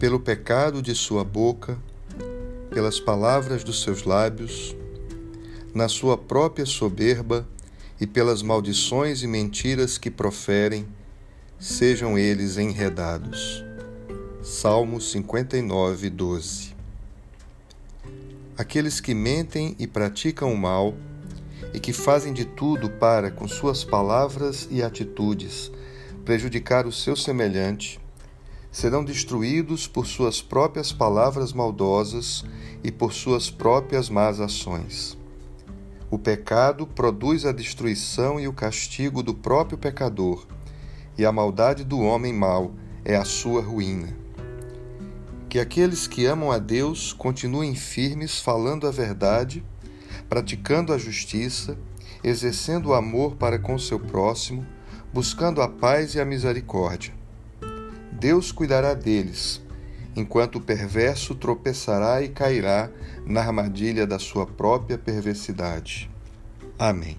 pelo pecado de sua boca, pelas palavras dos seus lábios, na sua própria soberba e pelas maldições e mentiras que proferem, sejam eles enredados. Salmo 59, 12. Aqueles que mentem e praticam o mal, e que fazem de tudo para, com suas palavras e atitudes, prejudicar o seu semelhante, serão destruídos por suas próprias palavras maldosas e por suas próprias más ações. O pecado produz a destruição e o castigo do próprio pecador, e a maldade do homem mau é a sua ruína. Que aqueles que amam a Deus continuem firmes falando a verdade, praticando a justiça, exercendo o amor para com seu próximo, buscando a paz e a misericórdia. Deus cuidará deles, enquanto o perverso tropeçará e cairá na armadilha da sua própria perversidade. Amém.